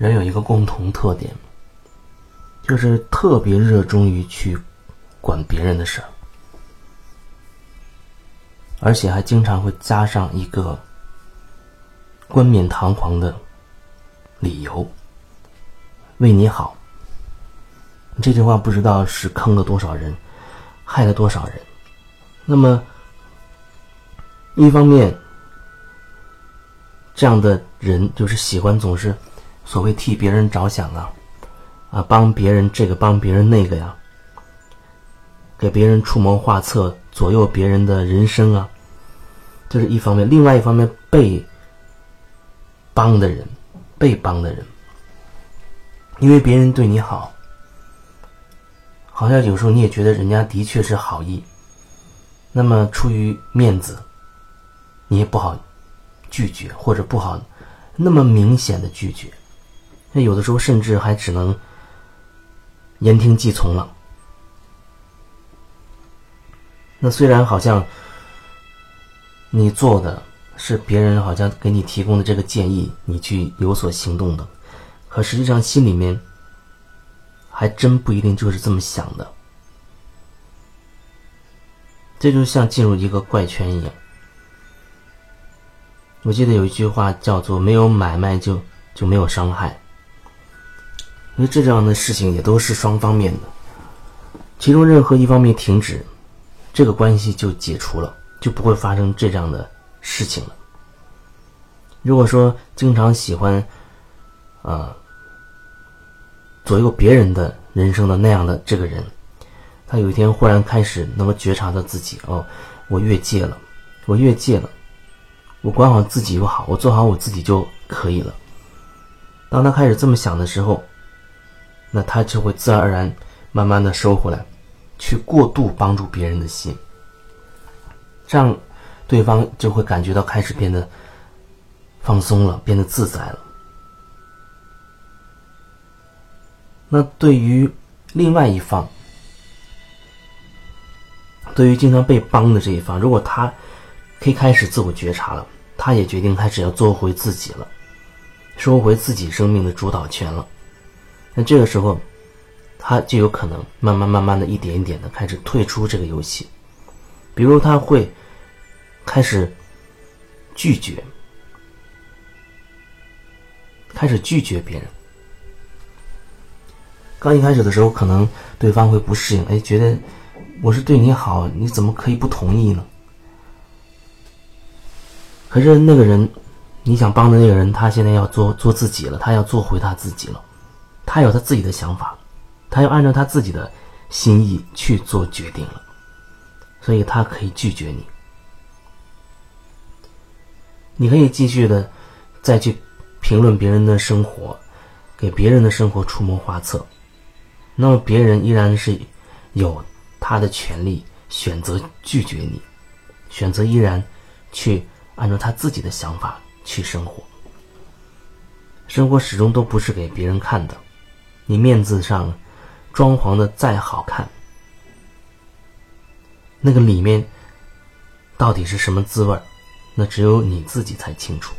人有一个共同特点，就是特别热衷于去管别人的事儿，而且还经常会加上一个冠冕堂皇的理由，为你好。这句话不知道是坑了多少人，害了多少人。那么，一方面，这样的人就是喜欢总是。所谓替别人着想啊，啊，帮别人这个帮别人那个呀，给别人出谋划策，左右别人的人生啊，这是一方面。另外一方面，被帮的人，被帮的人，因为别人对你好，好像有时候你也觉得人家的确是好意，那么出于面子，你也不好拒绝，或者不好那么明显的拒绝。那有的时候甚至还只能言听计从了。那虽然好像你做的是别人好像给你提供的这个建议，你去有所行动的，可实际上心里面还真不一定就是这么想的。这就像进入一个怪圈一样。我记得有一句话叫做“没有买卖就就没有伤害”。因为这样的事情也都是双方面的，其中任何一方面停止，这个关系就解除了，就不会发生这样的事情了。如果说经常喜欢，啊，左右别人的人生的那样的这个人，他有一天忽然开始能够觉察到自己，哦，我越界了，我越界了，我管好自己就好，我做好我自己就可以了。当他开始这么想的时候，那他就会自然而然、慢慢的收回来，去过度帮助别人的心，这样对方就会感觉到开始变得放松了，变得自在了。那对于另外一方，对于经常被帮的这一方，如果他可以开始自我觉察了，他也决定开始要做回自己了，收回自己生命的主导权了。那这个时候，他就有可能慢慢、慢慢的一点一点的开始退出这个游戏，比如他会开始拒绝，开始拒绝别人。刚一开始的时候，可能对方会不适应，哎，觉得我是对你好，你怎么可以不同意呢？可是那个人，你想帮的那个人，他现在要做做自己了，他要做回他自己了。他有他自己的想法，他要按照他自己的心意去做决定了，所以他可以拒绝你。你可以继续的再去评论别人的生活，给别人的生活出谋划策，那么别人依然是有他的权利选择拒绝你，选择依然去按照他自己的想法去生活。生活始终都不是给别人看的。你面子上装潢的再好看，那个里面到底是什么滋味那只有你自己才清楚。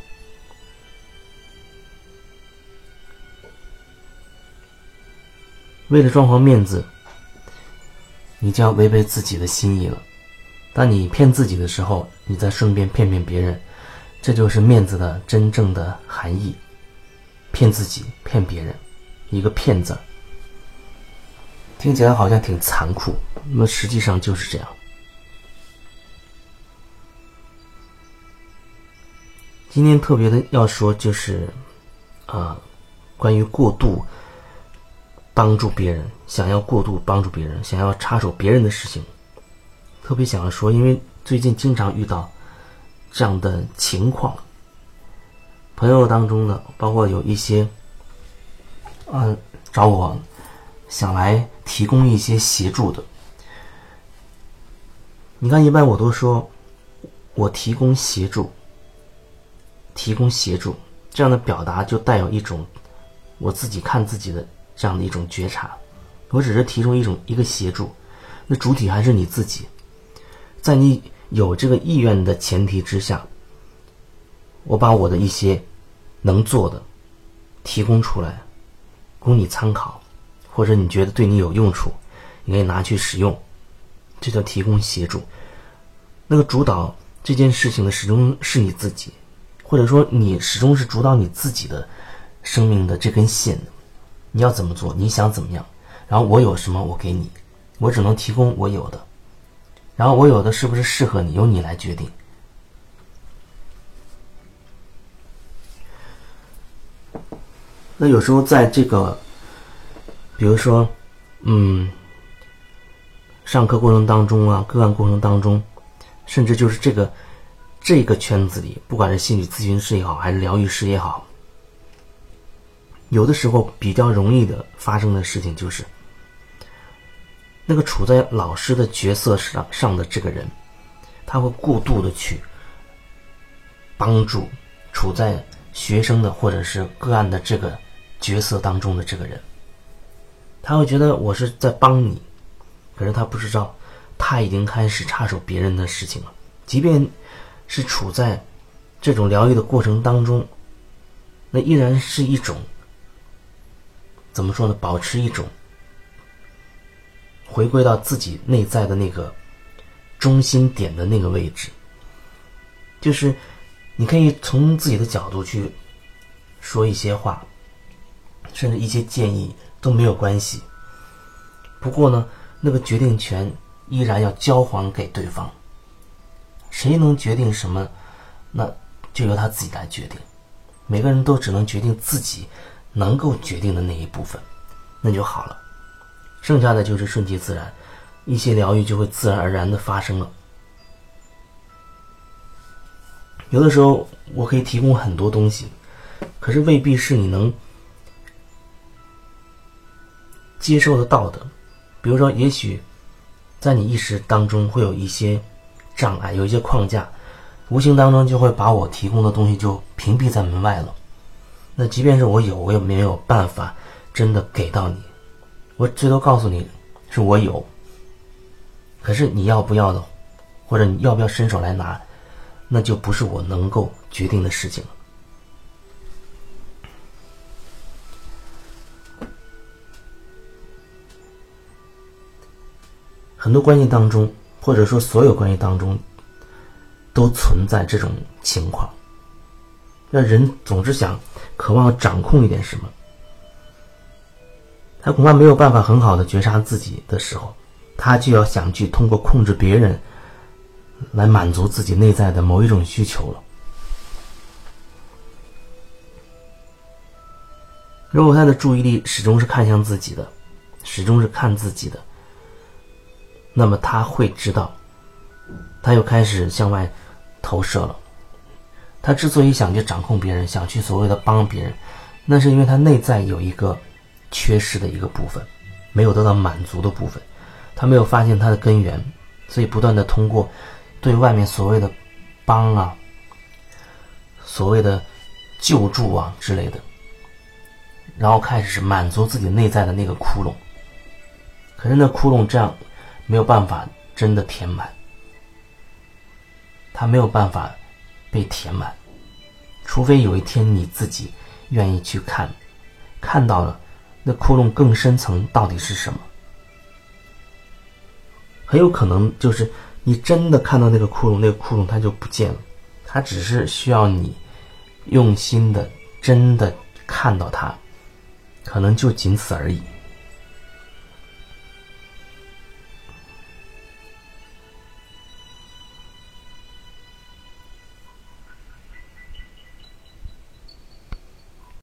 为了装潢面子，你就要违背自己的心意了。当你骗自己的时候，你再顺便骗骗别人，这就是面子的真正的含义：骗自己，骗别人。一个骗子，听起来好像挺残酷，那么实际上就是这样。今天特别的要说，就是啊，关于过度帮助别人，想要过度帮助别人，想要插手别人的事情，特别想要说，因为最近经常遇到这样的情况，朋友当中呢，包括有一些。嗯，找我想来提供一些协助的。你看，一般我都说我提供协助，提供协助这样的表达就带有一种我自己看自己的这样的一种觉察。我只是提供一种一个协助，那主体还是你自己。在你有这个意愿的前提之下，我把我的一些能做的。提供出来，供你参考，或者你觉得对你有用处，你可以拿去使用，这叫提供协助。那个主导这件事情的始终是你自己，或者说你始终是主导你自己的生命的这根线。你要怎么做？你想怎么样？然后我有什么，我给你，我只能提供我有的。然后我有的是不是适合你，由你来决定。那有时候在这个，比如说，嗯，上课过程当中啊，个案过程当中，甚至就是这个这个圈子里，不管是心理咨询师也好，还是疗愈师也好，有的时候比较容易的发生的事情就是，那个处在老师的角色上上的这个人，他会过度的去帮助处在学生的或者是个案的这个。角色当中的这个人，他会觉得我是在帮你，可是他不知道，他已经开始插手别人的事情了。即便是处在这种疗愈的过程当中，那依然是一种怎么说呢？保持一种回归到自己内在的那个中心点的那个位置，就是你可以从自己的角度去说一些话。甚至一些建议都没有关系。不过呢，那个决定权依然要交还给对方。谁能决定什么，那就由他自己来决定。每个人都只能决定自己能够决定的那一部分，那就好了。剩下的就是顺其自然，一些疗愈就会自然而然的发生了。有的时候我可以提供很多东西，可是未必是你能。接受得到的，比如说，也许在你意识当中会有一些障碍，有一些框架，无形当中就会把我提供的东西就屏蔽在门外了。那即便是我有，我也没有办法真的给到你。我最多告诉你是我有，可是你要不要的，或者你要不要伸手来拿，那就不是我能够决定的事情了。很多关系当中，或者说所有关系当中，都存在这种情况。那人总是想渴望掌控一点什么，他恐怕没有办法很好的觉察自己的时候，他就要想去通过控制别人来满足自己内在的某一种需求了。如果他的注意力始终是看向自己的，始终是看自己的。那么他会知道，他又开始向外投射了。他之所以想去掌控别人，想去所谓的帮别人，那是因为他内在有一个缺失的一个部分，没有得到满足的部分，他没有发现他的根源，所以不断的通过对外面所谓的帮啊、所谓的救助啊之类的，然后开始满足自己内在的那个窟窿。可是那窟窿这样。没有办法真的填满，它没有办法被填满，除非有一天你自己愿意去看，看到了那窟窿更深层到底是什么，很有可能就是你真的看到那个窟窿，那个窟窿它就不见了，它只是需要你用心的真的看到它，可能就仅此而已。